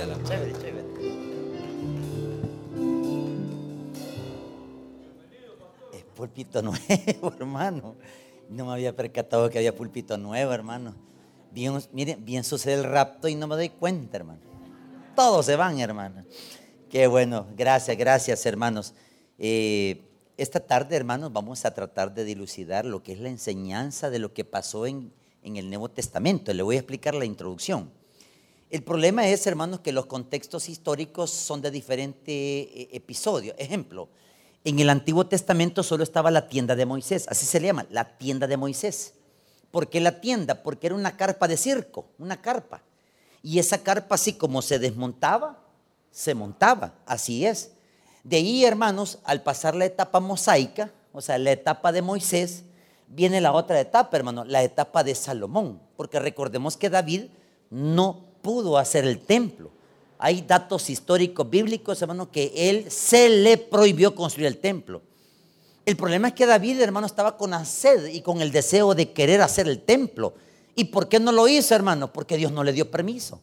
Chévere, chévere. Es púlpito nuevo, hermano. No me había percatado que había púlpito nuevo, hermano. Bien, miren, bien sucede el rapto y no me doy cuenta, hermano. Todos se van, hermano. Qué bueno. Gracias, gracias, hermanos. Eh, esta tarde, hermanos, vamos a tratar de dilucidar lo que es la enseñanza de lo que pasó en, en el Nuevo Testamento. Le voy a explicar la introducción. El problema es, hermanos, que los contextos históricos son de diferentes eh, episodios. Ejemplo, en el Antiguo Testamento solo estaba la tienda de Moisés, así se le llama, la tienda de Moisés. ¿Por qué la tienda? Porque era una carpa de circo, una carpa. Y esa carpa así como se desmontaba, se montaba, así es. De ahí, hermanos, al pasar la etapa mosaica, o sea, la etapa de Moisés, viene la otra etapa, hermano, la etapa de Salomón. Porque recordemos que David no pudo hacer el templo. Hay datos históricos bíblicos, hermano, que él se le prohibió construir el templo. El problema es que David, hermano, estaba con la sed y con el deseo de querer hacer el templo. ¿Y por qué no lo hizo, hermano? Porque Dios no le dio permiso.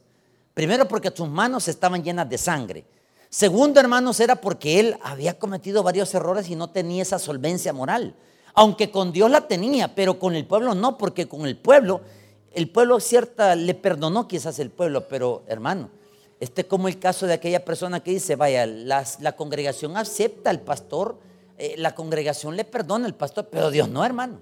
Primero porque sus manos estaban llenas de sangre. Segundo, hermanos, era porque él había cometido varios errores y no tenía esa solvencia moral. Aunque con Dios la tenía, pero con el pueblo no, porque con el pueblo el pueblo cierta le perdonó quizás el pueblo, pero hermano, este es como el caso de aquella persona que dice, vaya, la congregación acepta al pastor, eh, la congregación le perdona al pastor, pero Dios no, hermano.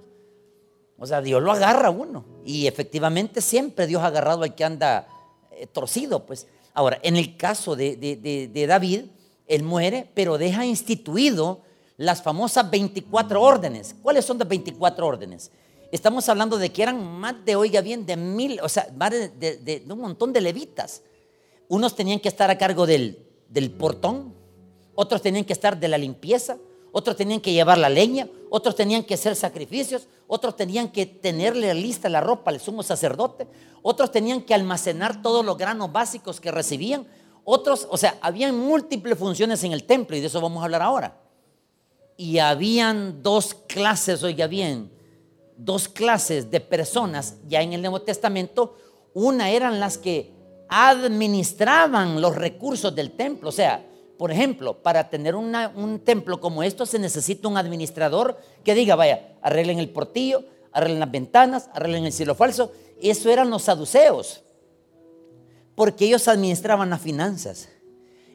O sea, Dios lo agarra a uno. Y efectivamente siempre Dios ha agarrado al que anda eh, torcido, pues. Ahora, en el caso de, de David, él muere, pero deja instituido las famosas 24 órdenes. ¿Cuáles son las 24 órdenes? Estamos hablando de que eran más de, oiga bien, de mil, o sea, más de, un montón de levitas. Unos tenían que estar a cargo del, del portón, otros tenían que estar de la limpieza, otros tenían que llevar la leña, otros tenían que hacer sacrificios, otros tenían que tenerle lista la ropa al sumo sacerdote, otros tenían que almacenar todos los granos básicos que recibían, otros, o sea, habían múltiples funciones en el templo y de eso vamos a hablar ahora. Y habían dos clases, oiga bien, dos clases de personas ya en el Nuevo Testamento. Una eran las que administraban los recursos del templo. O sea, por ejemplo, para tener un templo como esto se necesita un administrador que diga, vaya, arreglen el portillo, arreglen las ventanas, arreglen el cielo falso. Eso eran los saduceos, porque ellos administraban las finanzas.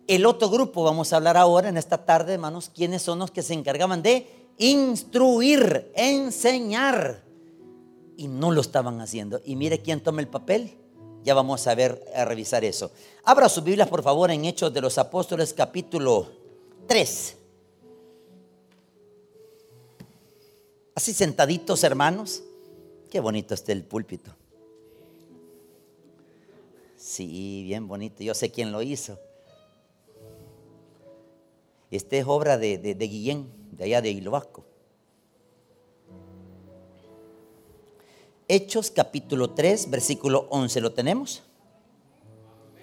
El otro grupo, vamos a hablar ahora en esta tarde, hermanos, quiénes son los que se encargaban de instruir, enseñar. Y no lo estaban haciendo. Y mire quién toma el papel. Ya vamos a ver, a revisar eso. Abra sus Biblias, por favor, en Hechos de los Apóstoles, capítulo 3. Así sentaditos, hermanos. Qué bonito está el púlpito. Sí, bien bonito. Yo sé quién lo hizo. Esta es obra de, de, de Guillén de allá de Hilo. Hechos capítulo 3, versículo 11, ¿lo tenemos?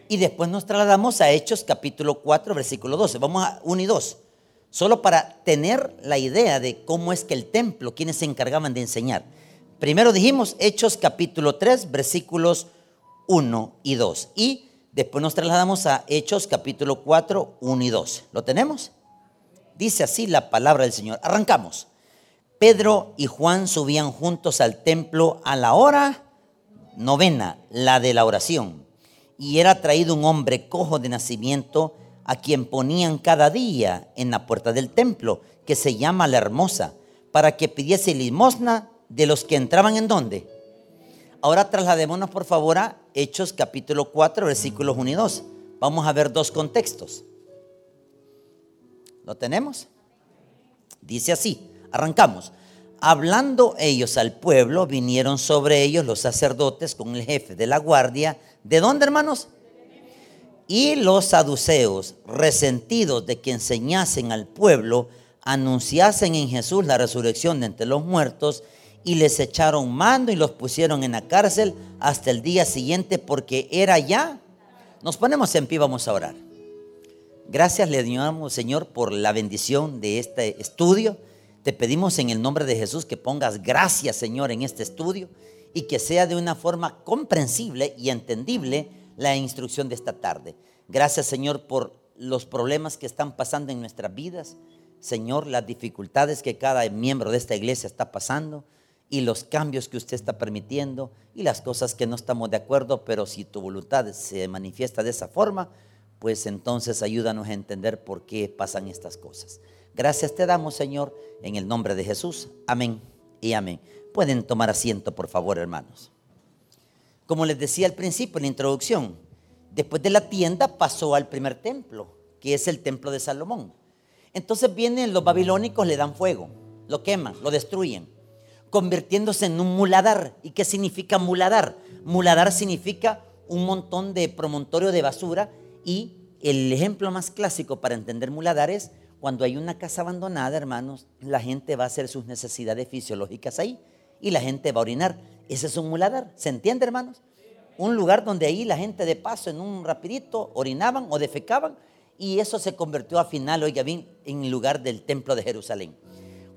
Y después nos trasladamos a Hechos capítulo 4, versículo 12. Vamos a 1 y 2. Solo para tener la idea de cómo es que el templo, quienes se encargaban de enseñar. Primero dijimos Hechos capítulo 3, versículos 1 y 2. Y después nos trasladamos a Hechos capítulo 4, 1 y 2. ¿Lo tenemos? Dice así la palabra del Señor. Arrancamos. Pedro y Juan subían juntos al templo a la hora novena, la de la oración. Y era traído un hombre cojo de nacimiento a quien ponían cada día en la puerta del templo, que se llama la hermosa, para que pidiese limosna de los que entraban en donde. Ahora trasladémonos por favor a Hechos capítulo 4, versículos 1 y 2. Vamos a ver dos contextos. ¿Lo tenemos? Dice así, arrancamos. Hablando ellos al pueblo, vinieron sobre ellos los sacerdotes con el jefe de la guardia. ¿De dónde, hermanos? Y los saduceos, resentidos de que enseñasen al pueblo, anunciasen en Jesús la resurrección de entre los muertos, y les echaron mando y los pusieron en la cárcel hasta el día siguiente, porque era ya. Nos ponemos en pie, vamos a orar. Gracias le damos, Señor, por la bendición de este estudio. Te pedimos en el nombre de Jesús que pongas gracias, Señor, en este estudio y que sea de una forma comprensible y entendible la instrucción de esta tarde. Gracias, Señor, por los problemas que están pasando en nuestras vidas. Señor, las dificultades que cada miembro de esta iglesia está pasando y los cambios que usted está permitiendo y las cosas que no estamos de acuerdo, pero si tu voluntad se manifiesta de esa forma, pues entonces ayúdanos a entender por qué pasan estas cosas. Gracias te damos, Señor, en el nombre de Jesús. Amén y amén. Pueden tomar asiento, por favor, hermanos. Como les decía al principio en la introducción, después de la tienda pasó al primer templo, que es el templo de Salomón. Entonces vienen los babilónicos, le dan fuego, lo queman, lo destruyen, convirtiéndose en un muladar. ¿Y qué significa muladar? Muladar significa un montón de promontorio de basura y el ejemplo más clásico para entender muladar es cuando hay una casa abandonada, hermanos, la gente va a hacer sus necesidades fisiológicas ahí y la gente va a orinar. Ese es un muladar. ¿Se entiende, hermanos? Un lugar donde ahí la gente de paso en un rapidito orinaban o defecaban y eso se convirtió al final, oiga bien, en lugar del templo de Jerusalén.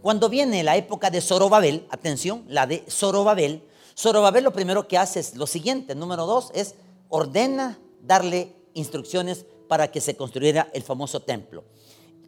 Cuando viene la época de Zorobabel, atención, la de Zorobabel, Zorobabel lo primero que hace es lo siguiente, número dos, es ordena darle instrucciones para que se construyera el famoso templo.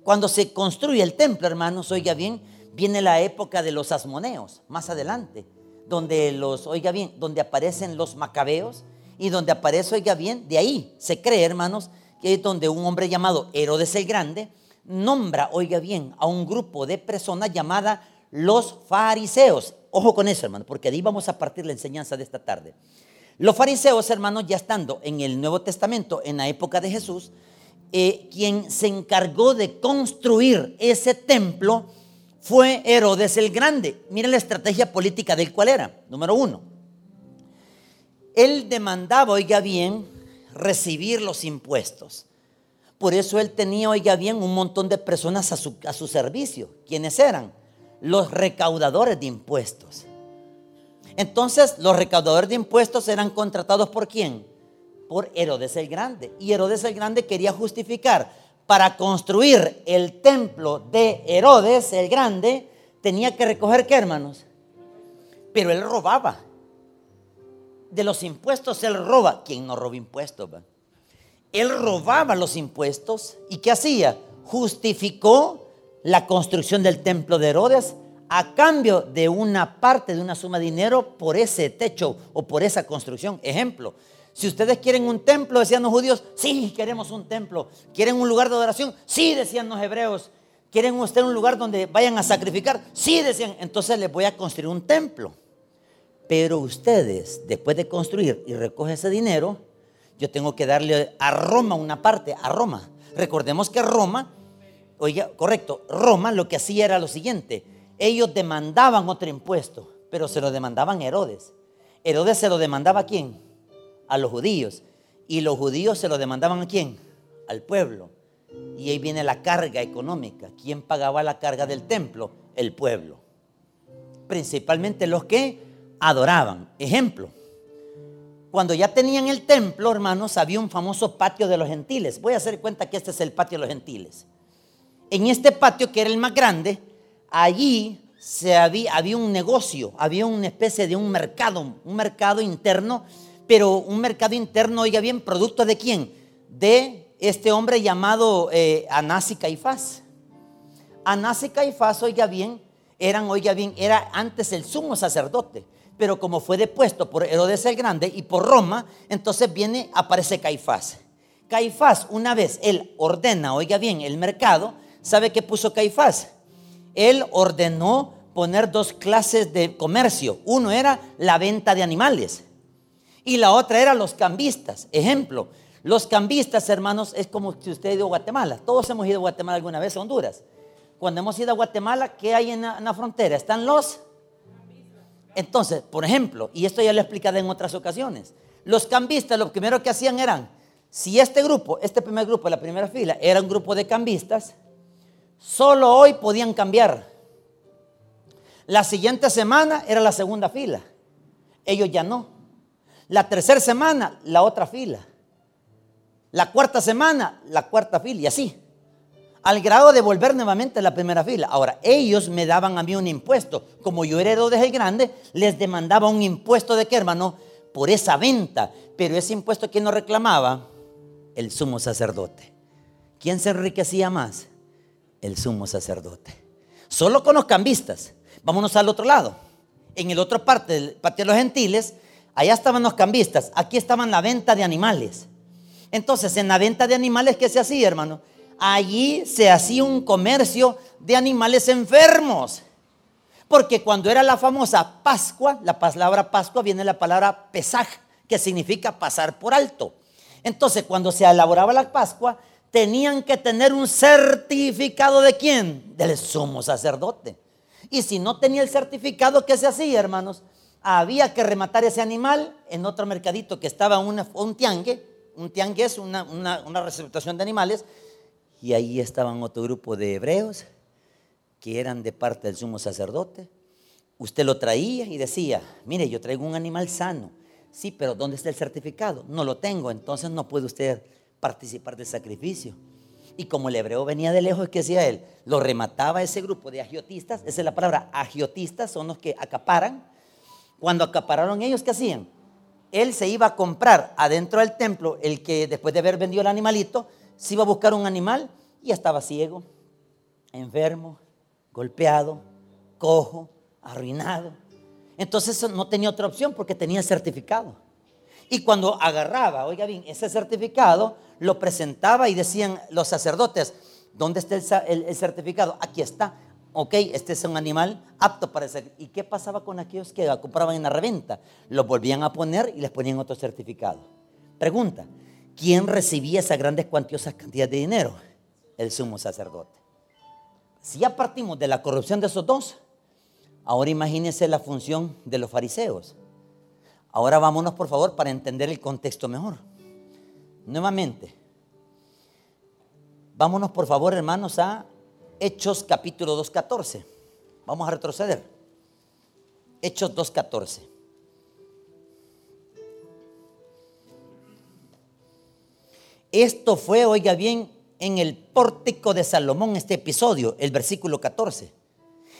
Cuando se construye el templo, hermanos, oiga bien, viene la época de los asmoneos, más adelante, donde los, oiga bien, donde aparecen los macabeos y donde aparece, oiga bien, de ahí se cree, hermanos, que es donde un hombre llamado Herodes el Grande nombra, oiga bien, a un grupo de personas llamada los fariseos. Ojo con eso, hermano, porque de ahí vamos a partir la enseñanza de esta tarde. Los fariseos, hermanos, ya estando en el Nuevo Testamento, en la época de Jesús, eh, quien se encargó de construir ese templo fue Herodes el Grande. Miren la estrategia política del cual era. Número uno, él demandaba, oiga bien, recibir los impuestos. Por eso él tenía, oiga bien, un montón de personas a su, a su servicio. ¿Quiénes eran? Los recaudadores de impuestos. Entonces, los recaudadores de impuestos eran contratados por quién? Por Herodes el Grande. Y Herodes el Grande quería justificar para construir el templo de Herodes el Grande, tenía que recoger qué, hermanos? Pero él robaba de los impuestos él roba. ¿Quién no roba impuestos? Él robaba los impuestos y ¿qué hacía? Justificó la construcción del templo de Herodes a cambio de una parte de una suma de dinero por ese techo o por esa construcción. Ejemplo, si ustedes quieren un templo, decían los judíos, sí, queremos un templo. ¿Quieren un lugar de adoración? Sí, decían los hebreos. ¿Quieren ustedes un lugar donde vayan a sacrificar? Sí, decían. Entonces les voy a construir un templo. Pero ustedes, después de construir y recoger ese dinero, yo tengo que darle a Roma una parte, a Roma. Recordemos que Roma, oiga, correcto, Roma lo que hacía era lo siguiente, ellos demandaban otro impuesto, pero se lo demandaban Herodes. Herodes se lo demandaba a quién? A los judíos. Y los judíos se lo demandaban a quién? Al pueblo. Y ahí viene la carga económica. ¿Quién pagaba la carga del templo? El pueblo. Principalmente los que adoraban. Ejemplo, cuando ya tenían el templo, hermanos, había un famoso patio de los gentiles. Voy a hacer cuenta que este es el patio de los gentiles. En este patio, que era el más grande, allí se había, había un negocio, había una especie de un mercado, un mercado interno, pero un mercado interno, oiga bien, producto de quién? De este hombre llamado eh, Anás Caifás. Anás y Caifás, oiga bien, eran, oiga bien, era antes el sumo sacerdote pero como fue depuesto por Herodes el Grande y por Roma, entonces viene, aparece Caifás. Caifás, una vez él ordena, oiga bien, el mercado, ¿sabe qué puso Caifás? Él ordenó poner dos clases de comercio. Uno era la venta de animales y la otra era los cambistas. Ejemplo, los cambistas, hermanos, es como si usted ha a Guatemala. Todos hemos ido a Guatemala alguna vez, a Honduras. Cuando hemos ido a Guatemala, ¿qué hay en la, en la frontera? Están los entonces, por ejemplo, y esto ya lo he explicado en otras ocasiones, los cambistas lo primero que hacían eran, si este grupo, este primer grupo, la primera fila, era un grupo de cambistas, solo hoy podían cambiar. La siguiente semana era la segunda fila. Ellos ya no. La tercera semana, la otra fila. La cuarta semana, la cuarta fila y así al grado de volver nuevamente a la primera fila. Ahora, ellos me daban a mí un impuesto. Como yo era Herodes el Grande, les demandaba un impuesto de qué, hermano? Por esa venta. Pero ese impuesto, ¿quién no reclamaba? el sumo sacerdote. ¿Quién se enriquecía más? El sumo sacerdote. Solo con los cambistas. Vámonos al otro lado. En el otro parte del patio de los gentiles, allá estaban los cambistas. Aquí estaban la venta de animales. Entonces, en la venta de animales, ¿qué se hacía, hermano? Allí se hacía un comercio de animales enfermos. Porque cuando era la famosa Pascua, la palabra Pascua viene la palabra pesaj, que significa pasar por alto. Entonces, cuando se elaboraba la Pascua, tenían que tener un certificado de quién? Del sumo sacerdote. Y si no tenía el certificado, ¿qué se hacía, hermanos? Había que rematar ese animal en otro mercadito que estaba una, un tiangue. Un tiangue es una, una, una representación de animales. Y ahí estaban otro grupo de hebreos que eran de parte del sumo sacerdote. Usted lo traía y decía, mire, yo traigo un animal sano. Sí, pero ¿dónde está el certificado? No lo tengo, entonces no puede usted participar del sacrificio. Y como el hebreo venía de lejos, ¿qué hacía él? Lo remataba ese grupo de agiotistas, esa es la palabra, agiotistas son los que acaparan. Cuando acapararon ellos, ¿qué hacían? Él se iba a comprar adentro del templo, el que después de haber vendido el animalito, se iba a buscar un animal y estaba ciego, enfermo, golpeado, cojo, arruinado. Entonces no tenía otra opción porque tenía certificado. Y cuando agarraba, oiga bien, ese certificado lo presentaba y decían los sacerdotes, ¿dónde está el, certificado? Aquí está. Ok, este es un animal apto para ser. ¿Y qué pasaba con aquellos que compraban en la reventa? Los volvían a poner y les ponían otro certificado. Pregunta, ¿quién recibía esa grandes cuantiosas cantidades de dinero? El sumo sacerdote. Si ya partimos de la corrupción de esos dos, ahora imagínense la función de los fariseos. Ahora vámonos por favor para entender el contexto mejor. Nuevamente, vámonos por favor hermanos a Hechos capítulo 2.14. Vamos a retroceder. Hechos 2.14. Esto fue, oiga bien, en el pórtico de Salomón este episodio, el versículo 14.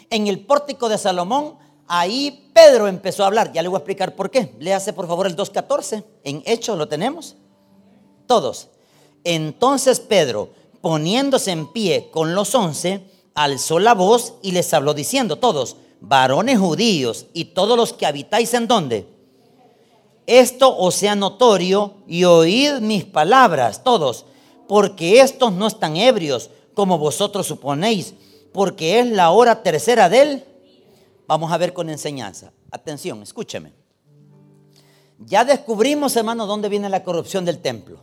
En el pórtico de Salomón, ahí Pedro empezó a hablar. Ya le voy a explicar por qué. Léase por favor el 2.14. En Hechos lo tenemos. Todos. Entonces Pedro, poniéndose en pie con los once, alzó la voz y les habló diciendo, todos, varones judíos y todos los que habitáis en donde. Esto os sea notorio y oíd mis palabras, todos porque estos no están ebrios como vosotros suponéis, porque es la hora tercera del... Vamos a ver con enseñanza. Atención, escúcheme. Ya descubrimos, hermano, dónde viene la corrupción del templo.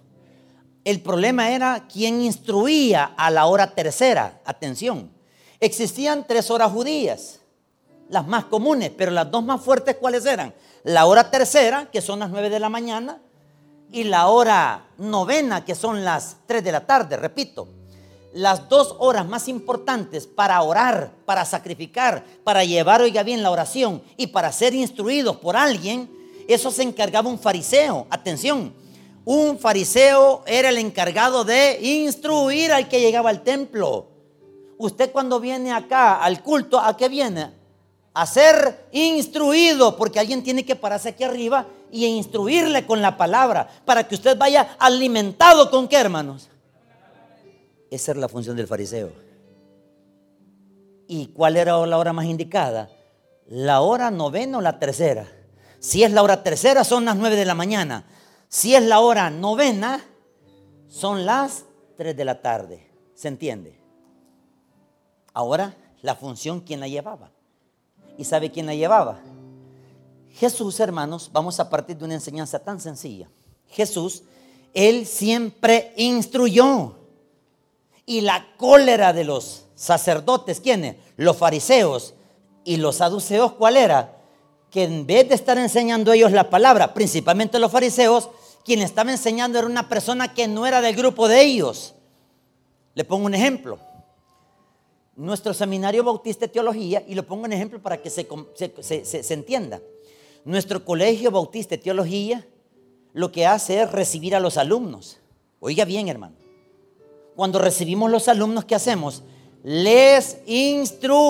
El problema era quién instruía a la hora tercera. Atención. Existían tres horas judías, las más comunes, pero las dos más fuertes, ¿cuáles eran? La hora tercera, que son las nueve de la mañana, y la hora novena, que son las 3 de la tarde, repito. Las dos horas más importantes para orar, para sacrificar, para llevar, oiga bien, la oración y para ser instruidos por alguien, eso se encargaba un fariseo. Atención, un fariseo era el encargado de instruir al que llegaba al templo. Usted cuando viene acá al culto, ¿a qué viene? A ser instruido, porque alguien tiene que pararse aquí arriba y instruirle con la palabra para que usted vaya alimentado con qué, hermanos. Esa es la función del fariseo. ¿Y cuál era la hora más indicada? La hora novena o la tercera. Si es la hora tercera, son las nueve de la mañana. Si es la hora novena, son las tres de la tarde. ¿Se entiende? Ahora, la función, ¿quién la llevaba? ¿Y sabe quién la llevaba? Jesús, hermanos, vamos a partir de una enseñanza tan sencilla. Jesús, Él siempre instruyó. Y la cólera de los sacerdotes, ¿quiénes? Los fariseos y los saduceos, ¿cuál era? Que en vez de estar enseñando ellos la palabra, principalmente los fariseos, quien estaba enseñando era una persona que no era del grupo de ellos. Le pongo un ejemplo. Nuestro seminario bautista de teología, y lo pongo en ejemplo para que se, se, se entienda. Nuestro colegio bautista de teología lo que hace es recibir a los alumnos. Oiga bien, hermano. Cuando recibimos los alumnos, ¿qué hacemos? Les instruimos.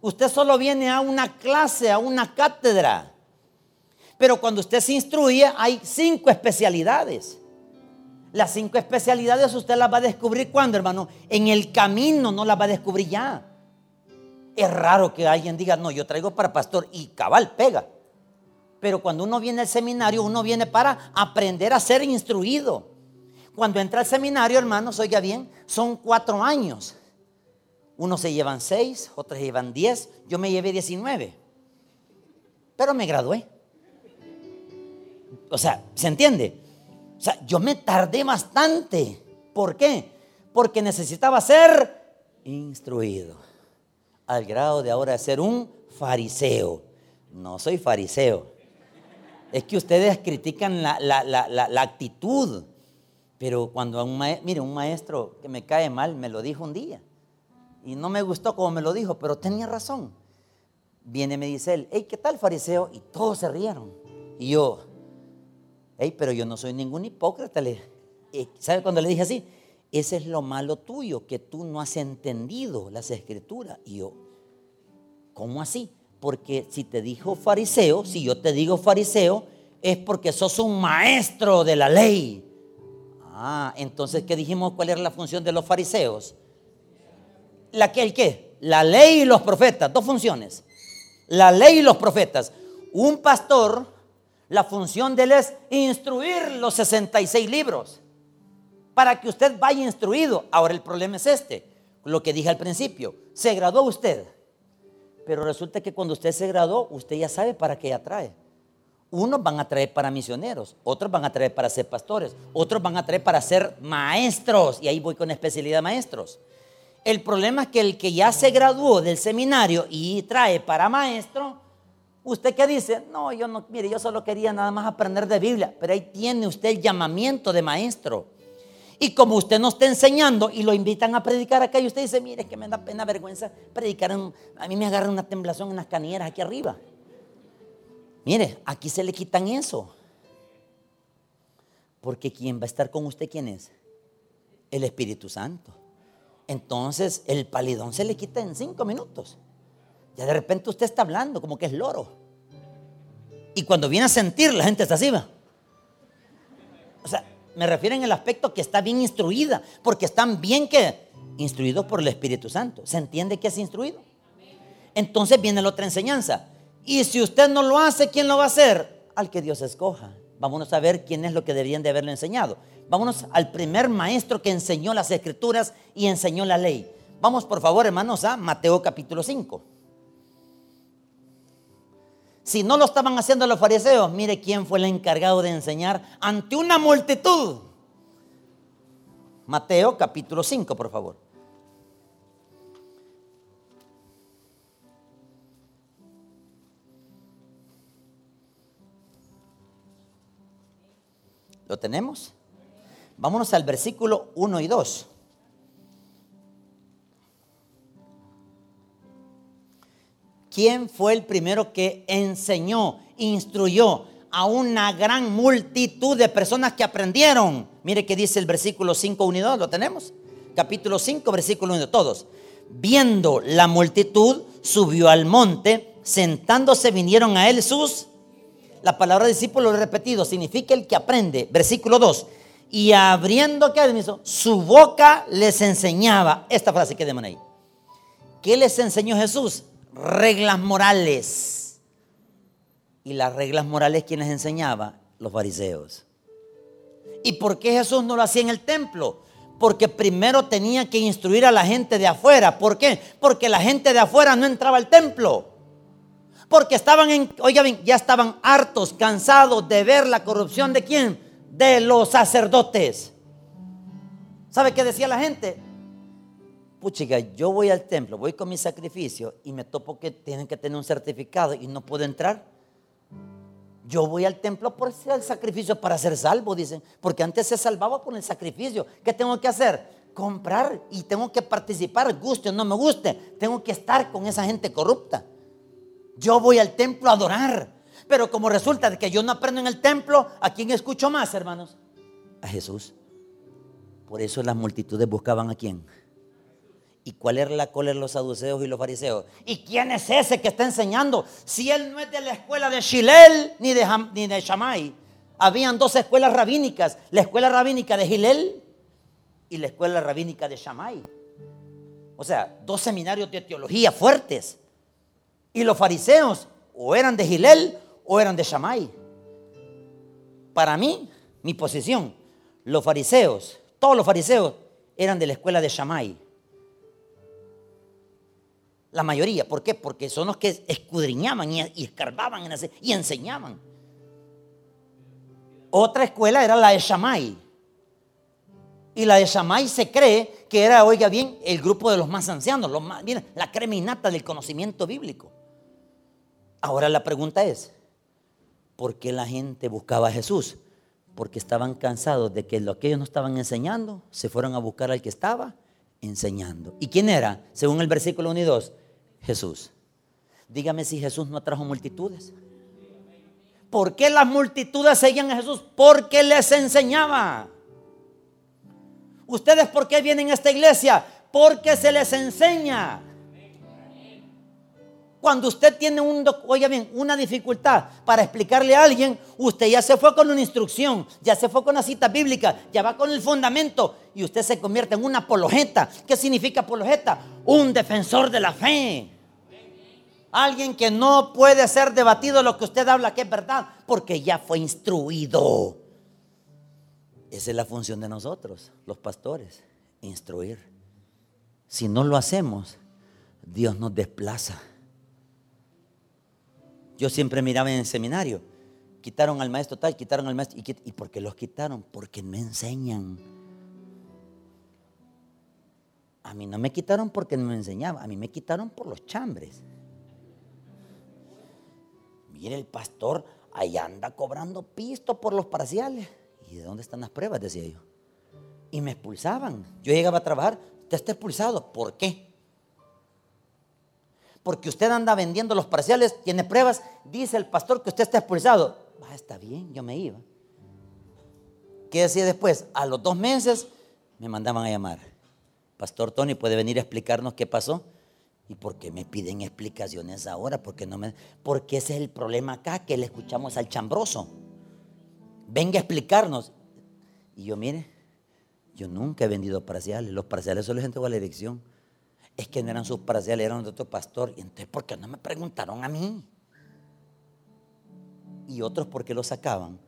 Usted solo viene a una clase, a una cátedra. Pero cuando usted se instruye, hay cinco especialidades. Las cinco especialidades usted las va a descubrir cuando, hermano. En el camino no las va a descubrir ya. Es raro que alguien diga, no, yo traigo para pastor y cabal pega. Pero cuando uno viene al seminario, uno viene para aprender a ser instruido. Cuando entra al seminario, hermanos, oiga bien, son cuatro años. Unos se llevan seis, otros se llevan diez. Yo me llevé diecinueve. Pero me gradué. O sea, ¿se entiende? O sea, yo me tardé bastante. ¿Por qué? Porque necesitaba ser instruido. Al grado de ahora ser un fariseo. No soy fariseo. Es que ustedes critican la, la actitud. Pero cuando un maestro, mire, un maestro que me cae mal me lo dijo un día. Y no me gustó como me lo dijo, pero tenía razón. Viene me dice él, hey, ¿qué tal fariseo? Y todos se rieron. Y yo, hey, pero yo no soy ningún hipócrita. ¿Sabe cuando le dije así? Ese es lo malo tuyo, que tú no has entendido las escrituras. Y yo, ¿cómo así? Porque si te dijo fariseo, si yo te digo fariseo, es porque sos un maestro de la ley. Ah, entonces, ¿qué dijimos? ¿Cuál era la función de los fariseos? ¿La que el qué? La ley y los profetas, dos funciones. La ley y los profetas. Un pastor, la función de él es instruir los 66 libros para que usted vaya instruido. Ahora el problema es este, lo que dije al principio. Se graduó usted, pero resulta que cuando usted se graduó, usted ya sabe para qué atrae. Unos van a traer para misioneros, otros van a traer para ser pastores, otros van a traer para ser maestros. Y ahí voy con especialidad maestros. El problema es que el que ya se graduó del seminario y trae para maestro, ¿usted qué dice? No, yo no, mire, yo solo quería nada más aprender de Biblia, pero ahí tiene usted el llamamiento de maestro. Y como usted no está enseñando y lo invitan a predicar acá y usted dice, mire, es que me da pena, vergüenza predicar, a mí me agarra una temblación en las canieras aquí arriba. Mire, aquí se le quitan eso. Porque quien va a estar con usted, ¿quién es? El Espíritu Santo. Entonces el palidón se le quita en cinco minutos. Ya de repente usted está hablando como que es loro. Y cuando viene a sentir, la gente está así, ¿va? O sea, me refiero en el aspecto que está bien instruida, porque están bien que instruidos por el Espíritu Santo. ¿Se entiende que es instruido? Entonces viene la otra enseñanza. Y si usted no lo hace, ¿quién lo va a hacer? Al que Dios escoja. Vámonos a ver quién es lo que deberían de haberle enseñado. Vámonos al primer maestro que enseñó las escrituras y enseñó la ley. Vamos por favor, hermanos, a Mateo capítulo 5. Si no lo estaban haciendo los fariseos, mire quién fue el encargado de enseñar ante una multitud. Mateo capítulo 5, por favor. ¿Lo tenemos? Vámonos al versículo 1 y 2. ¿Quién fue el primero que enseñó, instruyó a una gran multitud de personas que aprendieron? Mire que dice el versículo 5, 1 y 2, ¿lo tenemos? Capítulo 5, versículo 1, todos. Viendo la multitud, subió al monte, sentándose vinieron a él sus la palabra discípulo repetido significa el que aprende. Versículo 2. Y abriendo, ¿qué Su boca les enseñaba. Esta frase que ahí. ¿Qué les enseñó Jesús? Reglas morales. Y las reglas morales, ¿quién les enseñaba? Los fariseos. ¿Y por qué Jesús no lo hacía en el templo? Porque primero tenía que instruir a la gente de afuera. ¿Por qué? Porque la gente de afuera no entraba al templo. Porque estaban, en, oiga bien, ya estaban hartos, cansados de ver la corrupción de quién? De los sacerdotes. ¿Sabe qué decía la gente? Puchiga, yo voy al templo, voy con mi sacrificio y me topo que tienen que tener un certificado y no puedo entrar. Yo voy al templo por el sacrificio para ser salvo, dicen. Porque antes se salvaba con el sacrificio. ¿Qué tengo que hacer? Comprar y tengo que participar, guste o no me guste. Tengo que estar con esa gente corrupta. Yo voy al templo a adorar. Pero como resulta de que yo no aprendo en el templo, ¿a quién escucho más, hermanos? A Jesús. Por eso las multitudes buscaban a quién. ¿Y cuál era la cola de los saduceos y los fariseos? ¿Y quién es ese que está enseñando? Si él no es de la escuela de Shilel ni de, de Shammai. habían dos escuelas rabínicas, la escuela rabínica de Gilel y la escuela rabínica de Shammai. O sea, dos seminarios de teología fuertes. Y los fariseos o eran de Gilel o eran de Shammai. Para mí, mi posición, los fariseos, todos los fariseos eran de la escuela de Shammai. La mayoría, ¿por qué? Porque son los que escudriñaban y, escarbaban y enseñaban. Otra escuela era la de Shammai. Y la de Shammai se cree que era, oiga bien, el grupo de los más ancianos, los más, la creminata del conocimiento bíblico. Ahora la pregunta es, ¿por qué la gente buscaba a Jesús? Porque estaban cansados de que lo que ellos no estaban enseñando, se fueron a buscar al que estaba enseñando. ¿Y quién era? Según el versículo 1 y 2, Jesús. Dígame si Jesús no atrajo multitudes. ¿Por qué las multitudes seguían a Jesús? Porque les enseñaba. ¿Ustedes por qué vienen a esta iglesia? Porque se les enseña. Cuando usted tiene un, una dificultad para explicarle a alguien, usted ya se fue con una instrucción, ya se fue con una cita bíblica, ya va con el fundamento y usted se convierte en una apologeta. ¿Qué significa apologeta? Un defensor de la fe. Alguien que no puede ser debatido lo que usted habla que es verdad, porque ya fue instruido. Esa es la función de nosotros, los pastores, instruir. Si no lo hacemos, Dios nos desplaza. Yo siempre miraba en el seminario, quitaron al maestro tal, quitaron al maestro. ¿Y, por qué los quitaron? Porque me enseñan. A mí no me quitaron porque no me enseñaba, a mí me quitaron por los chambres. Mire, el pastor ahí anda cobrando pisto por los parciales. ¿Y de dónde están las pruebas? Decía yo. Y me expulsaban. Yo llegaba a trabajar, usted está expulsado. ¿Por qué? Porque usted anda vendiendo los parciales, tiene pruebas, dice el pastor que usted está expulsado. Ah, está bien, yo me iba. ¿Qué decía después? A los dos meses me mandaban a llamar. Pastor Tony, ¿puede venir a explicarnos qué pasó? ¿Y por qué me piden explicaciones ahora? Porque no me, porque ese es el problema acá, que le escuchamos al chambroso. Venga a explicarnos. Y yo, mire, yo nunca he vendido parciales. Los parciales solo gente a la elección es que no eran sus parciales, eran de otro pastor. Y entonces, ¿por qué no me preguntaron a mí? Y otros, ¿por qué lo sacaban?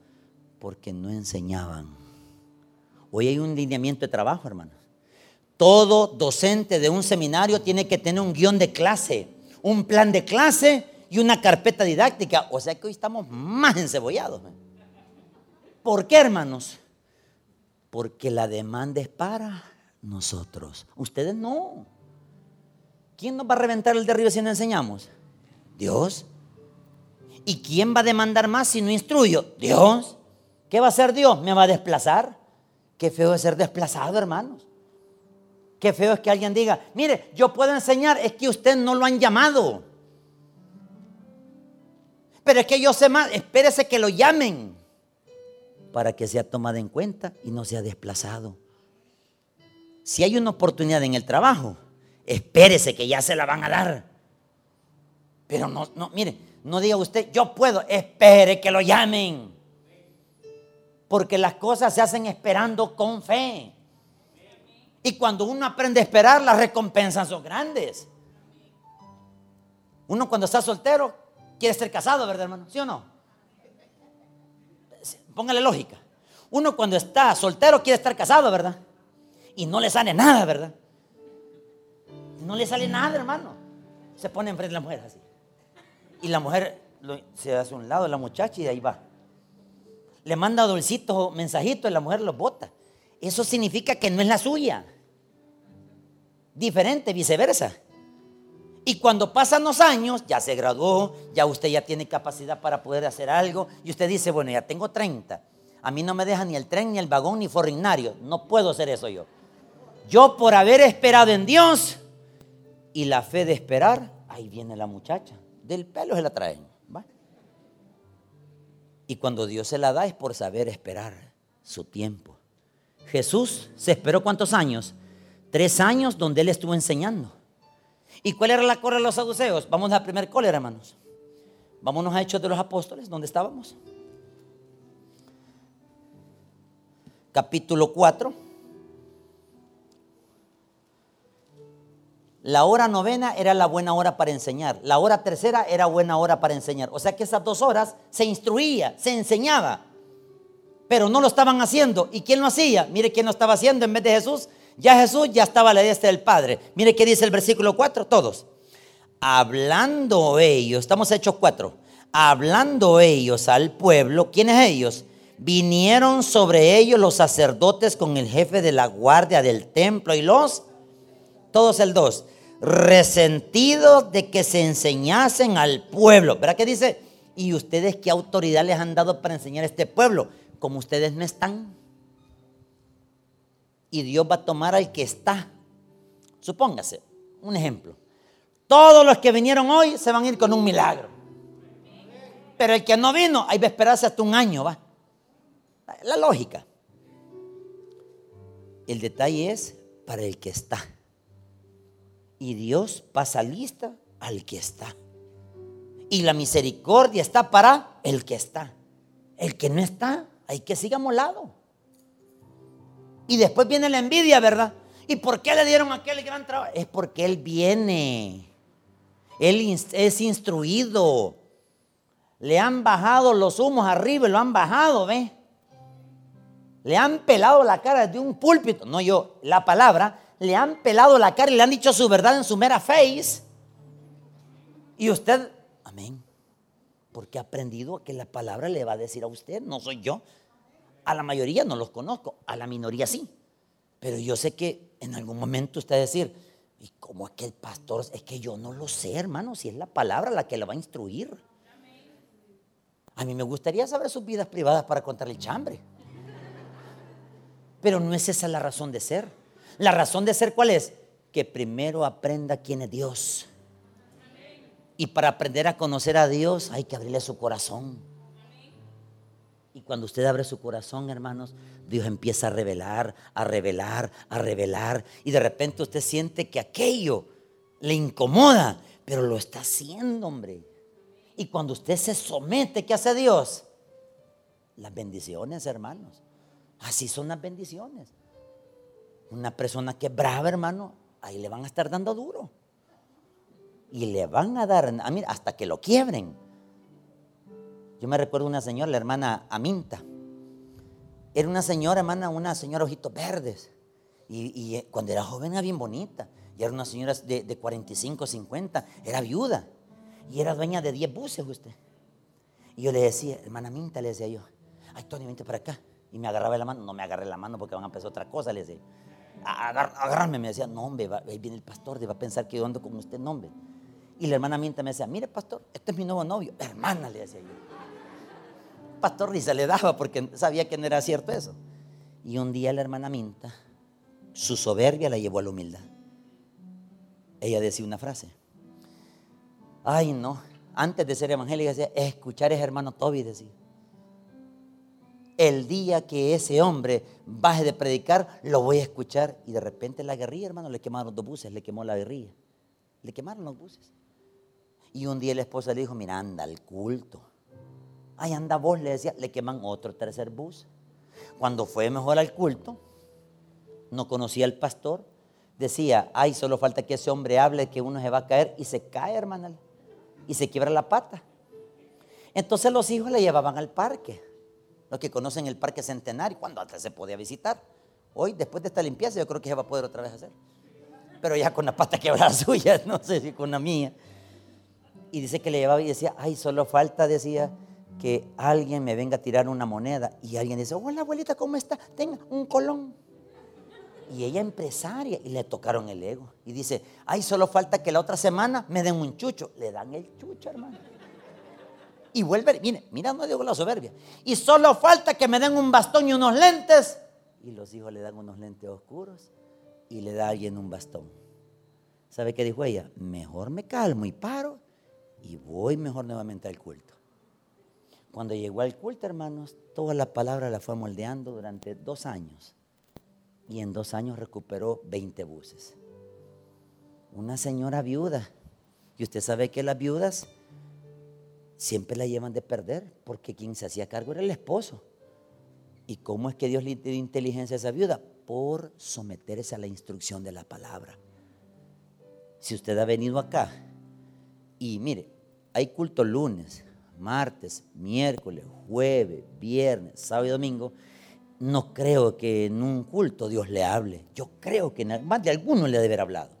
Porque no enseñaban. Hoy hay un lineamiento de trabajo, hermanos. Todo docente de un seminario tiene que tener un guion de clase, un plan de clase y una carpeta didáctica. O sea que hoy estamos más encebollados. ¿Por qué, hermanos? Porque la demanda es para nosotros. Ustedes no. ¿Quién nos va a reventar el derribo si no enseñamos? Dios. ¿Y quién va a demandar más si no instruyo? Dios. ¿Qué va a hacer Dios? ¿Me va a desplazar? Qué feo es ser desplazado, hermanos. Qué feo es que alguien diga, mire, yo puedo enseñar, es que usted no lo han llamado. Pero es que yo sé más, espérese que lo llamen para que sea tomado en cuenta y no sea desplazado. Si hay una oportunidad en el trabajo, espérese que ya se la van a dar. Pero no, no, mire, no diga usted, yo puedo, espere que lo llamen. Porque las cosas se hacen esperando con fe. Y cuando uno aprende a esperar, las recompensas son grandes. Uno cuando está soltero quiere ser casado, ¿verdad, hermano? ¿Sí o no? Póngale lógica. Uno cuando está soltero quiere estar casado, ¿verdad? Y no le sale nada, ¿verdad? No le sale nada, hermano. Se pone enfrente de la mujer así. Y la mujer se hace a un lado la muchacha y ahí va. Le manda dulcitos, mensajitos y la mujer los bota. Eso significa que no es la suya. Diferente, viceversa. Y cuando pasan los años, ya se graduó, ya usted ya tiene capacidad para poder hacer algo. Y usted dice, bueno, ya tengo 30. A mí no me deja ni el tren, ni el vagón, ni forrinario. No puedo hacer eso yo. Yo por haber esperado en Dios, y la fe de esperar, ahí viene la muchacha. Del pelo se la traen. Y cuando Dios se la da es por saber esperar su tiempo. Jesús se esperó cuántos años? Tres años donde él estuvo enseñando. ¿Y cuál era la cólera de los saduceos? Vamos a la primer cólera, hermanos. Vámonos a Hechos de los Apóstoles, donde estábamos. capítulo 4. La hora novena era la buena hora para enseñar. La hora tercera era buena hora para enseñar. O sea que esas dos horas se instruía, se enseñaba. Pero no lo estaban haciendo. ¿Y quién lo hacía? Mire quién lo estaba haciendo en vez de Jesús. Ya Jesús ya estaba a la diestra del Padre. Mire qué dice el versículo 4, todos. Hablando ellos, estamos hechos cuatro. Hablando ellos al pueblo, ¿quiénes ellos? Vinieron sobre ellos los sacerdotes con el jefe de la guardia del templo y los, todos el dos, resentidos de que se enseñasen al pueblo. ¿Verdad que dice? ¿Y ustedes qué autoridad les han dado para enseñar a este pueblo? Como ustedes no están y Dios va a tomar al que está. Supóngase, un ejemplo. Todos los que vinieron hoy se van a ir con un milagro. Pero el que no vino, hay que esperarse hasta un año, va. La lógica. El detalle es para el que está. Y Dios pasa lista al que está. Y la misericordia está para el que está. El que no está, hay que siga molado. Y después viene la envidia, ¿verdad? ¿Y por qué le dieron aquel gran trabajo? Es porque Él viene. Él es instruido. Le han bajado los humos arriba lo han bajado, ¿ve? Le han pelado la cara de un púlpito. No yo, la palabra. Le han pelado la cara y le han dicho su verdad en su mera face. Y usted, amén. Porque ha aprendido que la palabra le va a decir a usted, no soy yo. A la mayoría no los conozco, a la minoría sí. Pero yo sé que en algún momento usted va a decir, ¿y cómo es que el pastor? Es que yo no lo sé, hermano, si es la palabra la que lo va a instruir. A mí me gustaría saber sus vidas privadas para contarle el chambre. Pero no es esa la razón de ser. La razón de ser, ¿cuál es? Que primero aprenda quién es Dios. Y para aprender a conocer a Dios hay que abrirle su corazón. Y cuando usted abre su corazón, hermanos, Dios empieza a revelar, a revelar, a revelar. Y de repente usted siente que aquello le incomoda, pero lo está haciendo, hombre. Y cuando usted se somete, ¿qué hace Dios? Las bendiciones, hermanos. Así son las bendiciones. Una persona que es brava, hermano, ahí le van a estar dando duro. Y le van a dar, hasta que lo quiebren. Yo me recuerdo una señora, la hermana Aminta. Era una señora, hermana, una señora ojitos verdes. Y, eh, cuando era joven era bien bonita. Y era una señora de, de 45, 50. Era viuda. Y era dueña de 10 buses usted. Y yo le decía, hermana Aminta, le decía yo, ay, Tony, vente para acá. Y me agarraba la mano. No me agarré la mano porque van a empezar otra cosa, le decía. Agarrarme, me decía, no, hombre, ahí viene el pastor, va a pensar que yo ando con usted, no, hombre. Y la hermana Aminta me decía, mire, pastor, este es mi nuevo novio. Hermana, le decía yo pastor risa le daba porque sabía que no era cierto eso. Y un día la hermana Minta, su soberbia la llevó a la humildad. Ella decía una frase. Ay, no. Antes de ser evangélica decía, escuchar es hermano Toby, decía. El día que ese hombre baje de predicar, lo voy a escuchar. Y de repente la guerrilla, hermano, le quemaron dos buses, le quemó la guerrilla. Le quemaron los buses. Y un día la esposa le dijo, mira, anda al culto. Ahí anda vos, le decía, le queman otro tercer bus. Cuando fue mejor al culto, no conocía al pastor, decía, ay, solo falta que ese hombre hable que uno se va a caer y se cae, hermana, y se quiebra la pata. Entonces los hijos le llevaban al parque, los que conocen el parque centenario, cuando antes se podía visitar. Hoy, después de esta limpieza, yo creo que se va a poder otra vez hacer. Pero ya con la pata quebrada suya, no sé si con la mía. Y dice que le llevaba y decía, ay, solo falta, decía, que alguien me venga a tirar una moneda y alguien dice, hola abuelita, ¿cómo está? Tenga un colón. Y ella empresaria y le tocaron el ego. Y dice, ay, solo falta que la otra semana me den un chucho. Le dan el chucho, hermano. Y vuelve, mire, mira, no digo la soberbia. Y solo falta que me den un bastón y unos lentes. Y los hijos le dan unos lentes oscuros y le da a alguien un bastón. ¿Sabe qué dijo ella? Mejor me calmo y paro y voy mejor nuevamente al culto. Cuando llegó al culto, hermanos, toda la palabra la fue moldeando durante dos años. Y en dos años recuperó 20 buses. Una señora viuda. Y usted sabe que las viudas siempre la llevan de perder, porque quien se hacía cargo era el esposo. ¿Y cómo es que Dios le dio inteligencia a esa viuda? Por someterse a la instrucción de la palabra. Si usted ha venido acá y mire, hay culto lunes, martes, miércoles, jueves, viernes, sábado y domingo, no creo que en un culto Dios le hable. Yo creo que más de alguno le debe haber hablado.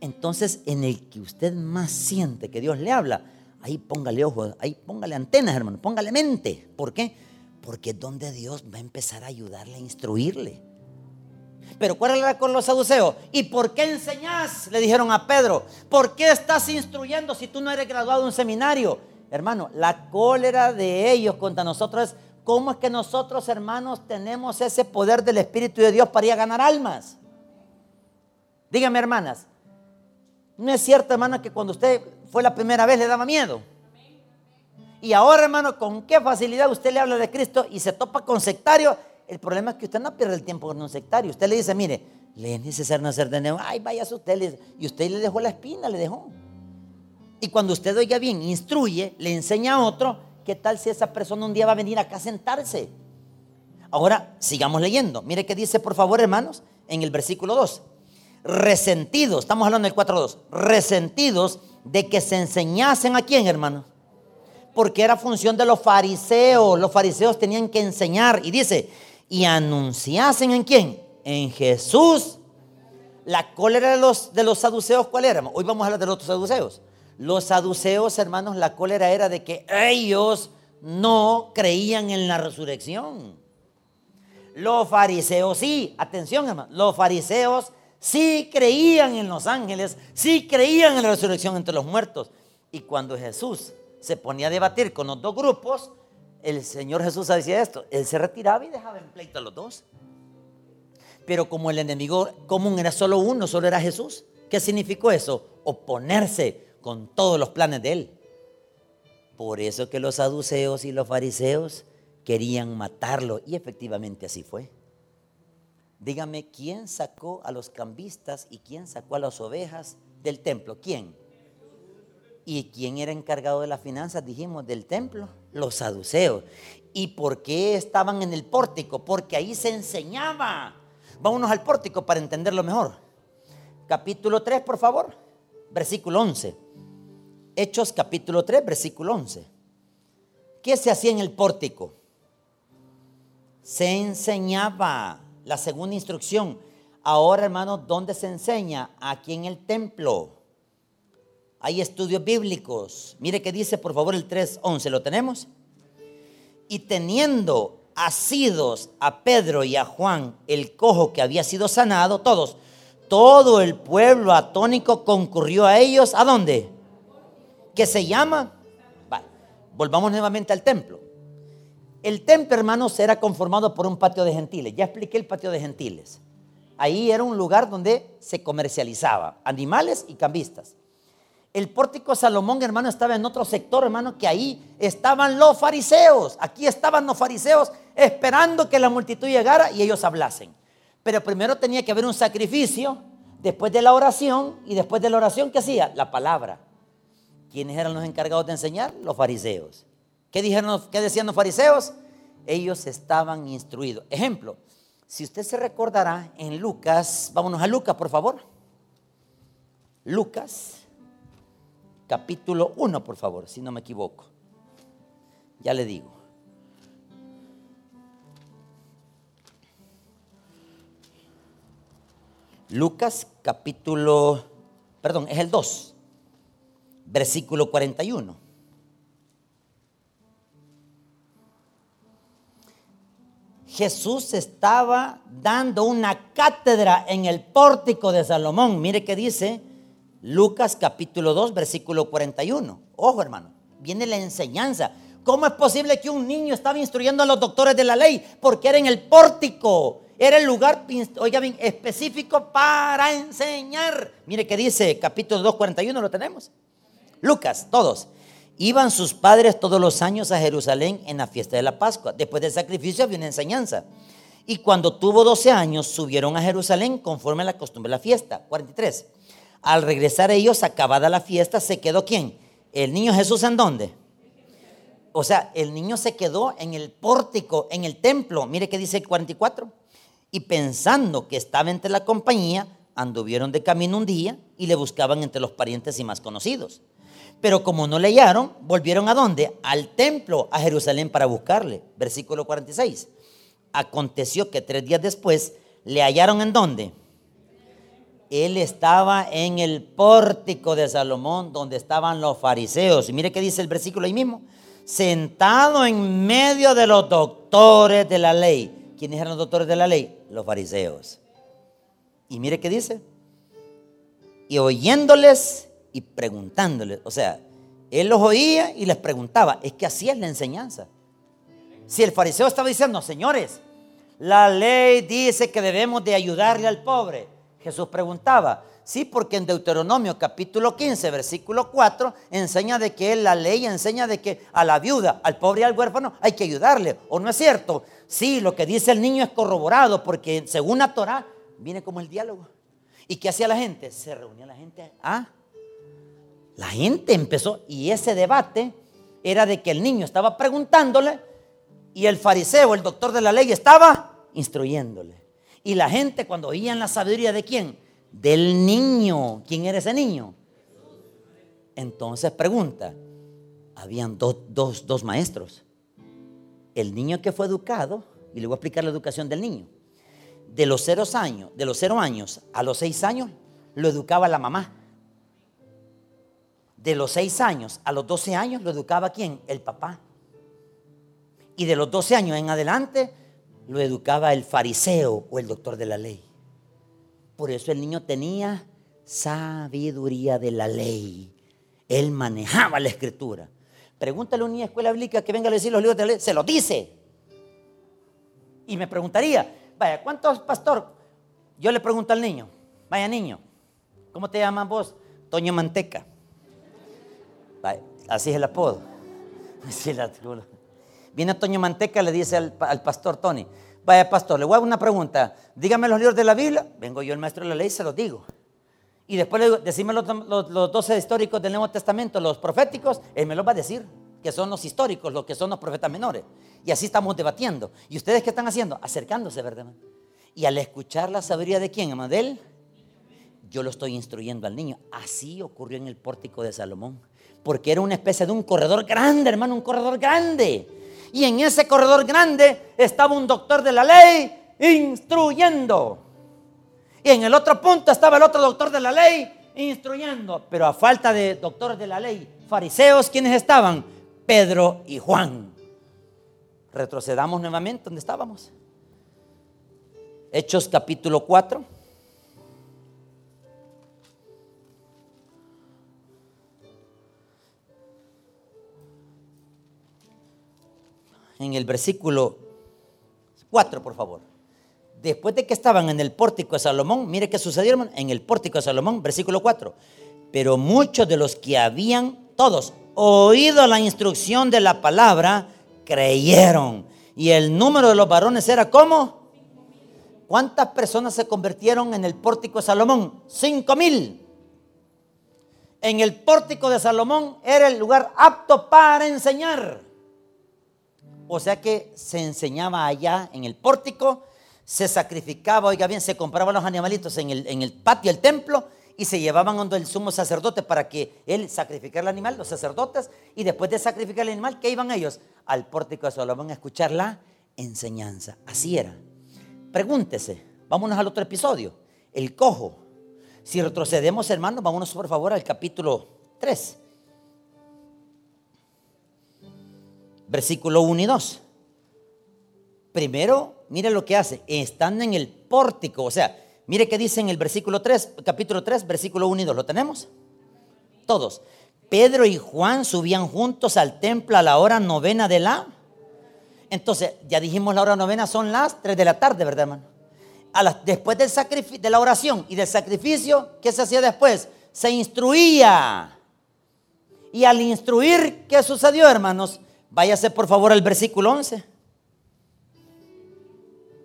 Entonces, en el que usted más siente que Dios le habla, ahí póngale ojos, ahí póngale antenas, hermano, póngale mente. ¿Por qué? Porque es donde Dios va a empezar a ayudarle, a instruirle. Pero ¿cuál era con los saduceos? ¿Y por qué enseñás? Le dijeron a Pedro. ¿Por qué estás instruyendo si tú no eres graduado de un seminario? Hermano, la cólera de ellos contra nosotros es cómo es que nosotros, hermanos, tenemos ese poder del Espíritu de Dios para ir a ganar almas. Dígame, hermanas, ¿no es cierto, hermano, que cuando usted fue la primera vez le daba miedo? Y ahora, hermano, con qué facilidad usted le habla de Cristo y se topa con sectario el problema es que usted no pierde el tiempo con un sectario. Usted le dice, mire, le es necesario nacer de nuevo. Ay, vaya a usted. Y usted le dejó la espina, le dejó. Y cuando usted oiga bien, instruye, le enseña a otro, ¿qué tal si esa persona un día va a venir acá a sentarse? Ahora, sigamos leyendo. Mire qué dice, por favor, hermanos, en el versículo 2. Resentidos, estamos hablando del 4.2. Resentidos de que se enseñasen a quién, hermanos. Porque era función de los fariseos. Los fariseos tenían que enseñar. Y dice, y anunciasen en quién? En Jesús. La cólera de los, de los saduceos, ¿cuál era? Hoy vamos a hablar de los otros saduceos. Los saduceos, hermanos, la cólera era de que ellos no creían en la resurrección. Los fariseos sí, atención hermano, los fariseos sí creían en los ángeles, sí creían en la resurrección entre los muertos. Y cuando Jesús se ponía a debatir con los dos grupos, el Señor Jesús decía esto, Él se retiraba y dejaba en pleito a los dos. Pero como el enemigo común era solo uno, solo era Jesús, ¿qué significó eso? Oponerse con todos los planes de Él. Por eso que los saduceos y los fariseos querían matarlo y efectivamente así fue. Dígame, ¿quién sacó a los cambistas y quién sacó a las ovejas del templo? ¿Quién? ¿Y quién era encargado de las finanzas? Dijimos, del templo, los saduceos. ¿Y por qué estaban en el pórtico? Porque ahí se enseñaba. Vámonos al pórtico para entenderlo mejor. Capítulo 3, por favor, versículo 11. Hechos capítulo 3, versículo 11. ¿Qué se hacía en el pórtico? Se enseñaba. La segunda instrucción. Ahora, hermanos, ¿dónde se enseña? Aquí en el templo. Hay estudios bíblicos. Mire que dice, por favor, el 3.11. ¿Lo tenemos? Y teniendo asidos a Pedro y a Juan, el cojo que había sido sanado, todos, todo el pueblo atónico concurrió a ellos. ¿A dónde? ¿Qué se llama? volvamos nuevamente al templo. El templo, hermanos, era conformado por un patio de gentiles. Ya expliqué el patio de gentiles. Ahí era un lugar donde se comercializaba animales y cambistas. El pórtico Salomón, hermano, estaba en otro sector, hermano, que ahí estaban los fariseos. Aquí estaban los fariseos esperando que la multitud llegara y ellos hablasen. Pero primero tenía que haber un sacrificio, después de la oración, y después de la oración, ¿qué hacía? La palabra. ¿Quiénes eran los encargados de enseñar? Los fariseos. ¿Qué, dijeron, qué decían los fariseos? Ellos estaban instruidos. Ejemplo, si usted se recordará en Lucas, vámonos a Lucas, por favor. Lucas capítulo 1, por favor, si no me equivoco. Ya le digo. Lucas capítulo, perdón, es el 2, versículo 41. Jesús estaba dando una cátedra en el pórtico de Salomón. Mire que dice, Lucas capítulo 2, versículo 41. Ojo, hermano, viene la enseñanza. ¿Cómo es posible que un niño estaba instruyendo a los doctores de la ley? Porque era en el pórtico. Era el lugar, oiga bien, específico para enseñar. Mire que dice capítulo 2, 41, ¿lo tenemos? Lucas, todos. Iban sus padres todos los años a Jerusalén en la fiesta de la Pascua. Después del sacrificio había una enseñanza. Y cuando tuvo 12 años, subieron a Jerusalén conforme a la costumbre de la fiesta. 43. Al regresar ellos, acabada la fiesta, se quedó quién? El niño Jesús en dónde? o sea, el niño se quedó en el pórtico, en el templo. Mire qué dice el 44. Y pensando que estaba entre la compañía, anduvieron de camino un día y le buscaban entre los parientes y más conocidos. Pero como no le hallaron, volvieron a dónde? Al templo, a Jerusalén para buscarle. Versículo 46. Aconteció que tres días después le hallaron en dónde? Él estaba en el pórtico de Salomón donde estaban los fariseos. Y mire qué dice el versículo ahí mismo. Sentado en medio de los doctores de la ley. ¿Quiénes eran los doctores de la ley? Los fariseos. Y mire qué dice. Y oyéndoles y preguntándoles. O sea, él los oía y les preguntaba. Es que así es la enseñanza. Si el fariseo estaba diciendo, señores, la ley dice que debemos de ayudarle al pobre. Jesús preguntaba, sí, porque en Deuteronomio capítulo 15, versículo 4, enseña de que la ley enseña de que a la viuda, al pobre y al huérfano hay que ayudarle. ¿O no es cierto? Sí, lo que dice el niño es corroborado porque según la Torah viene como el diálogo. ¿Y qué hacía la gente? Se reunía la gente. Ah, la gente empezó y ese debate era de que el niño estaba preguntándole y el fariseo, el doctor de la ley, estaba instruyéndole. Y la gente cuando oían la sabiduría de quién? Del niño. ¿Quién era ese niño? Entonces pregunta, habían dos, maestros. El niño que fue educado, y le voy a explicar la educación del niño. De los cero años, de los cero años a los seis años, lo educaba la mamá. De los seis años a los doce años, lo educaba quién? El papá. Y de los doce años en adelante, lo educaba el fariseo o el doctor de la ley. Por eso el niño tenía sabiduría de la ley. Él manejaba la escritura. Pregúntale a una escuela bíblica que venga a decir los libros de la ley. Se lo dice. Y me preguntaría, vaya, ¿cuántos pastor? Yo le pregunto al niño, vaya niño, ¿cómo te llamas vos? Toño Manteca. Así es el apodo. Así es la Viene Toño Manteca, le dice al, pastor Tony, vaya pastor, le voy a dar una pregunta, dígame los libros de la Biblia, vengo yo el maestro de la ley, se los digo. Y después le digo, decime los, los, 12 históricos del Nuevo Testamento, los proféticos, él me los va a decir, que son los históricos, los que son los profetas menores. Y así estamos debatiendo. ¿Y ustedes qué están haciendo? Acercándose, ¿verdad? Y al escuchar la sabiduría de quién, él, yo lo estoy instruyendo al niño. Así ocurrió en el pórtico de Salomón. Porque era una especie de un corredor grande, hermano, un corredor grande y en ese corredor grande estaba un doctor de la ley instruyendo. Y en el otro punto estaba el otro doctor de la ley instruyendo. Pero a falta de doctores de la ley, fariseos, ¿quiénes estaban? Pedro y Juan. Retrocedamos nuevamente donde estábamos. Hechos capítulo 4. En el versículo 4, por favor. Después de que estaban en el pórtico de Salomón, mire qué sucedió, en el pórtico de Salomón, versículo 4. Pero muchos de los que habían, todos, oído la instrucción de la palabra, creyeron. Y el número de los varones era como. ¿Cuántas personas se convirtieron en el pórtico de Salomón? Cinco mil. En el pórtico de Salomón era el lugar apto para enseñar. O sea que se enseñaba allá en el pórtico, se sacrificaba, oiga bien, se compraban los animalitos en el, en el patio del templo y se llevaban donde el sumo sacerdote para que él sacrificara el animal, los sacerdotes, y después de sacrificar el animal, ¿qué iban ellos? Al pórtico de Salomón a escuchar la enseñanza. Así era. Pregúntese, vámonos al otro episodio, el cojo. Si retrocedemos, hermanos, vámonos por favor al capítulo 3. Versículo 1 y 2. Primero, mire lo que hace. Están en el pórtico. O sea, mire qué dice en el versículo 3, capítulo 3, versículo 1 y 2. ¿Lo tenemos? Todos. Pedro y Juan subían juntos al templo a la hora novena de la. Entonces, ya dijimos la hora novena son las 3 de la tarde, ¿verdad, hermano? A las, después del de la oración y del sacrificio, ¿qué se hacía después? Se instruía. Y al instruir, ¿qué sucedió, hermanos? Váyase por favor al versículo 11.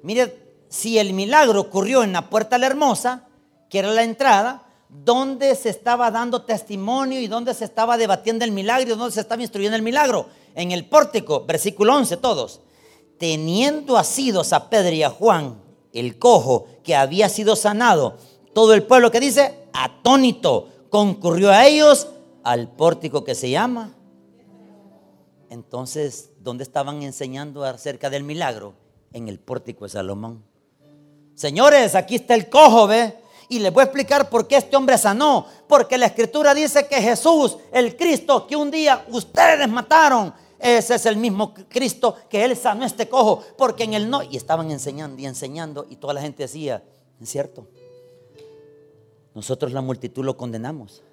Mire, si el milagro ocurrió en la puerta la hermosa, que era la entrada, dónde se estaba dando testimonio y dónde se estaba debatiendo el milagro y dónde se estaba instruyendo el milagro. En el pórtico, versículo 11, todos. Teniendo asidos a Pedro y a Juan, el cojo que había sido sanado, todo el pueblo que dice, atónito, concurrió a ellos al pórtico que se llama. Entonces, ¿dónde estaban enseñando acerca del milagro? En el pórtico de Salomón. Señores, aquí está el cojo, ¿ve? Y les voy a explicar por qué este hombre sanó. Porque la escritura dice que Jesús, el Cristo que un día ustedes mataron, ese es el mismo Cristo que él sanó este cojo. Porque en el no, y estaban enseñando y enseñando, y toda la gente decía, es cierto. Nosotros la multitud lo condenamos.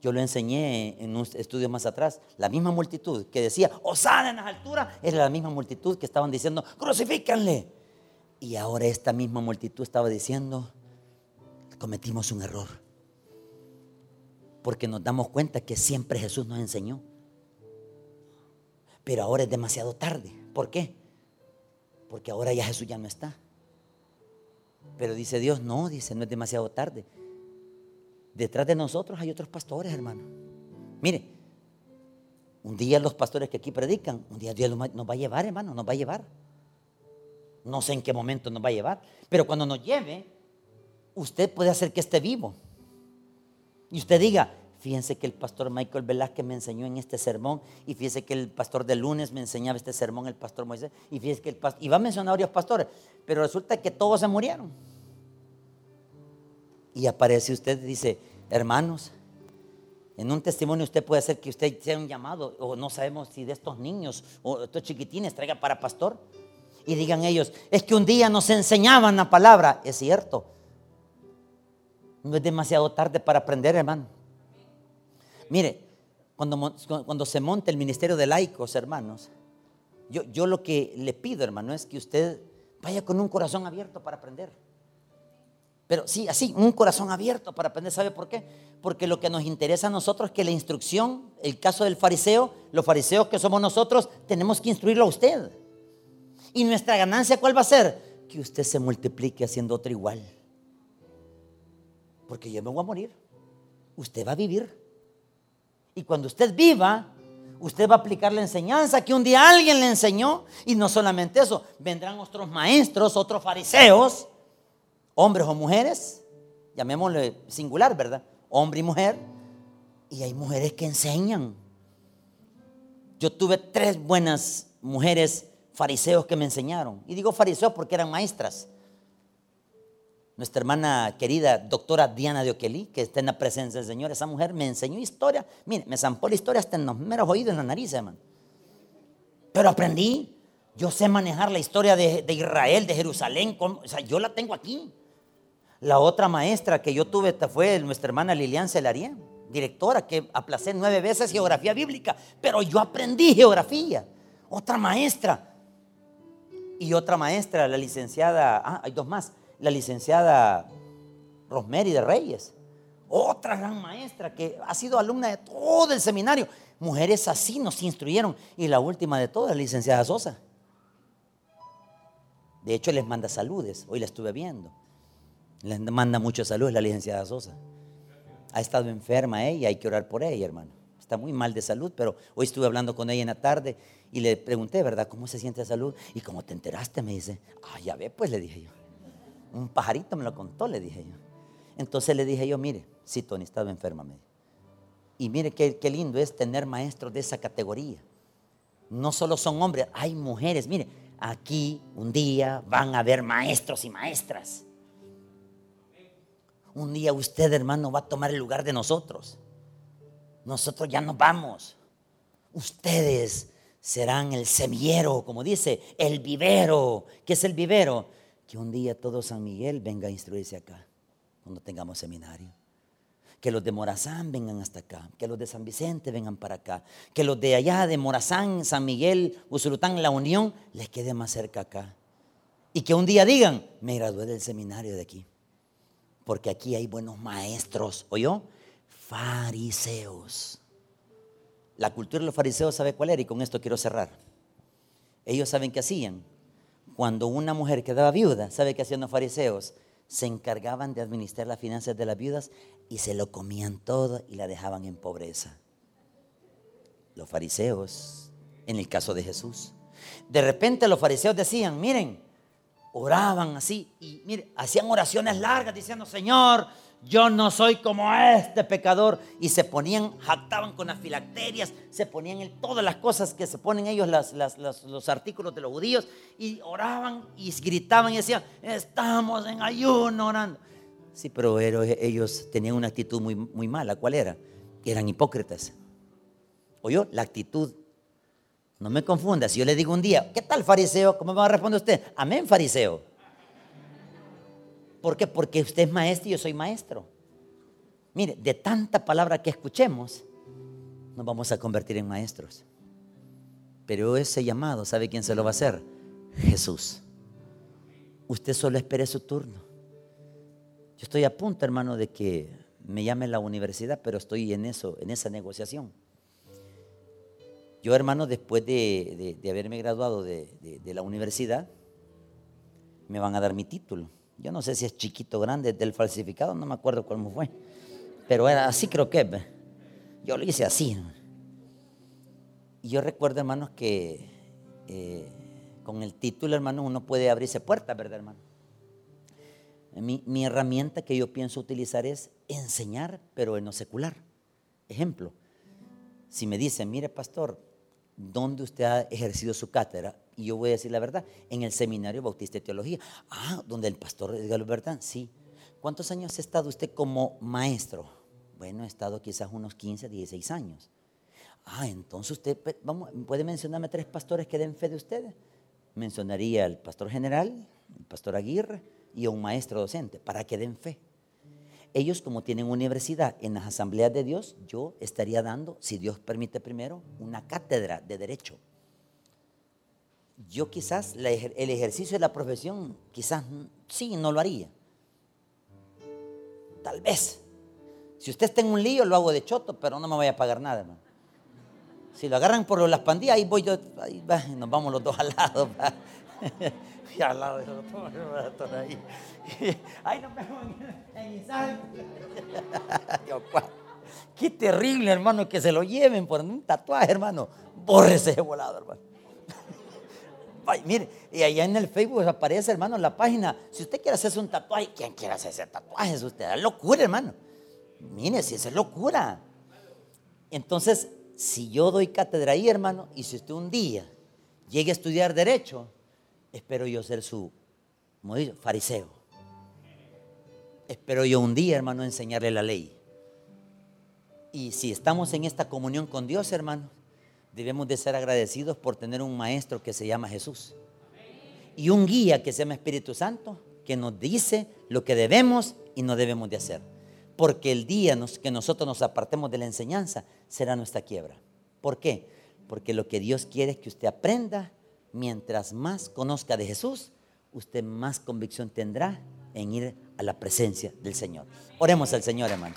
Yo lo enseñé en un estudio más atrás. La misma multitud que decía, Osana en las alturas, era la misma multitud que estaban diciendo, crucifícanle. Y ahora esta misma multitud estaba diciendo, cometimos un error. Porque nos damos cuenta que siempre Jesús nos enseñó. Pero ahora es demasiado tarde. ¿Por qué? Porque ahora ya Jesús ya no está. Pero dice Dios, no, dice, no es demasiado tarde. Detrás de nosotros hay otros pastores, hermano. Mire, un día los pastores que aquí predican, un día Dios nos va a llevar, hermano, nos va a llevar. No sé en qué momento nos va a llevar, pero cuando nos lleve, usted puede hacer que esté vivo. Y usted diga, fíjense que el pastor Michael Velázquez me enseñó en este sermón, y fíjense que el pastor de lunes me enseñaba este sermón, el pastor Moisés, y fíjense que el pastor, y va a mencionar varios pastores, pero resulta que todos se murieron. Y aparece usted y dice, hermanos, en un testimonio usted puede hacer que usted sea un llamado, o no sabemos si de estos niños o estos chiquitines traiga para pastor. Y digan ellos, es que un día nos enseñaban la palabra. Es cierto. No es demasiado tarde para aprender, hermano. Mire, cuando, cuando se monta el ministerio de laicos, hermanos, yo, yo lo que le pido, hermano, es que usted vaya con un corazón abierto para aprender. Pero sí, así, un corazón abierto para aprender. ¿Sabe por qué? Porque lo que nos interesa a nosotros es que la instrucción, el caso del fariseo, los fariseos que somos nosotros, tenemos que instruirlo a usted. Y nuestra ganancia, ¿cuál va a ser? Que usted se multiplique haciendo otro igual. Porque yo me voy a morir. Usted va a vivir. Y cuando usted viva, usted va a aplicar la enseñanza que un día alguien le enseñó. Y no solamente eso, vendrán otros maestros, otros fariseos hombres o mujeres, llamémosle singular, ¿verdad? Hombre y mujer. Y hay mujeres que enseñan. Yo tuve tres buenas mujeres fariseos que me enseñaron. Y digo fariseos porque eran maestras. Nuestra hermana querida doctora Diana de Oquelí, que está en la presencia del Señor, esa mujer me enseñó historia. Mire, me zampó la historia hasta en los meros oídos, en la nariz, hermano. Pero aprendí. Yo sé manejar la historia de, Israel, de Jerusalén. o sea, yo la tengo aquí. La otra maestra que yo tuve fue nuestra hermana Lilian Celarien, directora, que aplacé nueve veces geografía bíblica, pero yo aprendí geografía. Otra maestra. Y otra maestra, la licenciada, ah, hay dos más, la licenciada Rosemary de Reyes. Otra gran maestra que ha sido alumna de todo el seminario. Mujeres así nos instruyeron. Y la última de todas, la licenciada Sosa. De hecho, les manda saludes. Hoy la estuve viendo. Le manda mucha salud la licenciada Sosa. Ha estado enferma ella, hay que orar por ella, hermano. Está muy mal de salud, pero hoy estuve hablando con ella en la tarde y le pregunté, ¿verdad? ¿Cómo se siente de salud? Y como te enteraste, me dice, ah, ya ve, pues le dije yo. Un pajarito me lo contó, le dije yo. Entonces le dije yo, mire, sí, Tony, estaba enferma, Y mire qué, qué lindo es tener maestros de esa categoría. No solo son hombres, hay mujeres. Mire, aquí un día van a haber maestros y maestras un día usted, hermano, va a tomar el lugar de nosotros. Nosotros ya nos vamos. Ustedes serán el semillero, como dice, el vivero. ¿Qué es el vivero? Que un día todo San Miguel venga a instruirse acá, cuando tengamos seminario. Que los de Morazán vengan hasta acá, que los de San Vicente vengan para acá, que los de allá de Morazán, San Miguel, Usulután, La Unión, les quede más cerca acá. Y que un día digan, me gradué del seminario de aquí porque aquí hay buenos maestros, ¿oyó? Fariseos. La cultura de los fariseos sabe cuál era y con esto quiero cerrar. Ellos saben qué hacían. Cuando una mujer quedaba viuda, ¿sabe qué hacían los fariseos? se encargaban de administrar las finanzas de las viudas y se lo comían todo y la dejaban en pobreza. Los fariseos, en el caso de Jesús. De repente los fariseos decían, miren, oraban así y miren, hacían oraciones largas diciendo, Señor, yo no soy como este pecador. Y se ponían, jactaban con las filacterias, se ponían en todas las cosas que se ponen ellos, los artículos de los judíos, y oraban y gritaban y decían, estamos en ayuno orando. Sí, pero ellos tenían una actitud muy, muy mala. ¿Cuál era? Eran hipócritas. ¿Oyó? La actitud. No me confunda. Si yo le digo un día, ¿qué tal fariseo? ¿Cómo me va a responder usted? Amén, fariseo. ¿Por qué? Porque usted es maestro y yo soy maestro. Mire, de tanta palabra que escuchemos, nos vamos a convertir en maestros. Pero ese llamado, ¿sabe quién se lo va a hacer? Jesús. Usted solo espere su turno. Yo estoy a punto, hermano, de que me llame la universidad, pero estoy en eso, en esa negociación. Yo, hermano, después de, haberme graduado de, de la universidad, me van a dar mi título. Yo no sé si es chiquito o grande del falsificado, no me acuerdo cómo fue. Pero era así creo que. Yo lo hice así. Y yo recuerdo, hermanos, que eh, con el título, hermano, uno puede abrirse puertas, ¿verdad, hermano? Mi, mi, herramienta que yo pienso utilizar es enseñar, pero en lo secular. Ejemplo, si me dicen, mire, pastor, ¿dónde usted ha ejercido su cátedra? Y yo voy a decir la verdad, en el Seminario Bautista de Teología. Ah, donde el pastor Edgar Bertán, sí. ¿Cuántos años ha estado usted como maestro? Bueno, he estado quizás unos 15, 16 años. Ah, entonces usted vamos, puede mencionarme tres pastores que den fe de ustedes. Mencionaría al pastor general, el pastor Aguirre y a un maestro docente, para que den fe. Ellos como tienen universidad en las asambleas de Dios, yo estaría dando, si Dios permite primero, una cátedra de derecho yo quizás el ejercicio de la profesión, quizás sí, no lo haría. Tal vez. Si usted está en un lío, lo hago de choto, pero no me voy a pagar nada. Si lo agarran por las pandillas, ahí voy yo, ahí nos vamos los dos al lado. y al lado de los dos, ahí. Ahí nos vemos en Isaac. Qué terrible, hermano, que se lo lleven por un tatuaje, hermano. Bórrese ese volado, hermano mire, y allá en el Facebook aparece, hermano, la página. Si usted quiere hacerse un tatuaje, ¿quién quiere hacerse tatuaje? Es usted, es locura, hermano. Mire, si es locura. Entonces, si yo doy cátedra ahí, hermano, y si usted un día llegue a estudiar Derecho, espero yo ser su fariseo. Espero yo un día, hermano, enseñarle la ley. Y si estamos en esta comunión con Dios, hermano, debemos de ser agradecidos por tener un maestro que se llama Jesús. Y un guía que se llama Espíritu Santo, que nos dice lo que debemos y no debemos de hacer. Porque el día que nosotros nos apartemos de la enseñanza será nuestra quiebra. ¿Por qué? Porque lo que Dios quiere es que usted aprenda, mientras más conozca de Jesús, usted más convicción tendrá en ir a la presencia del Señor. Oremos al Señor, hermano.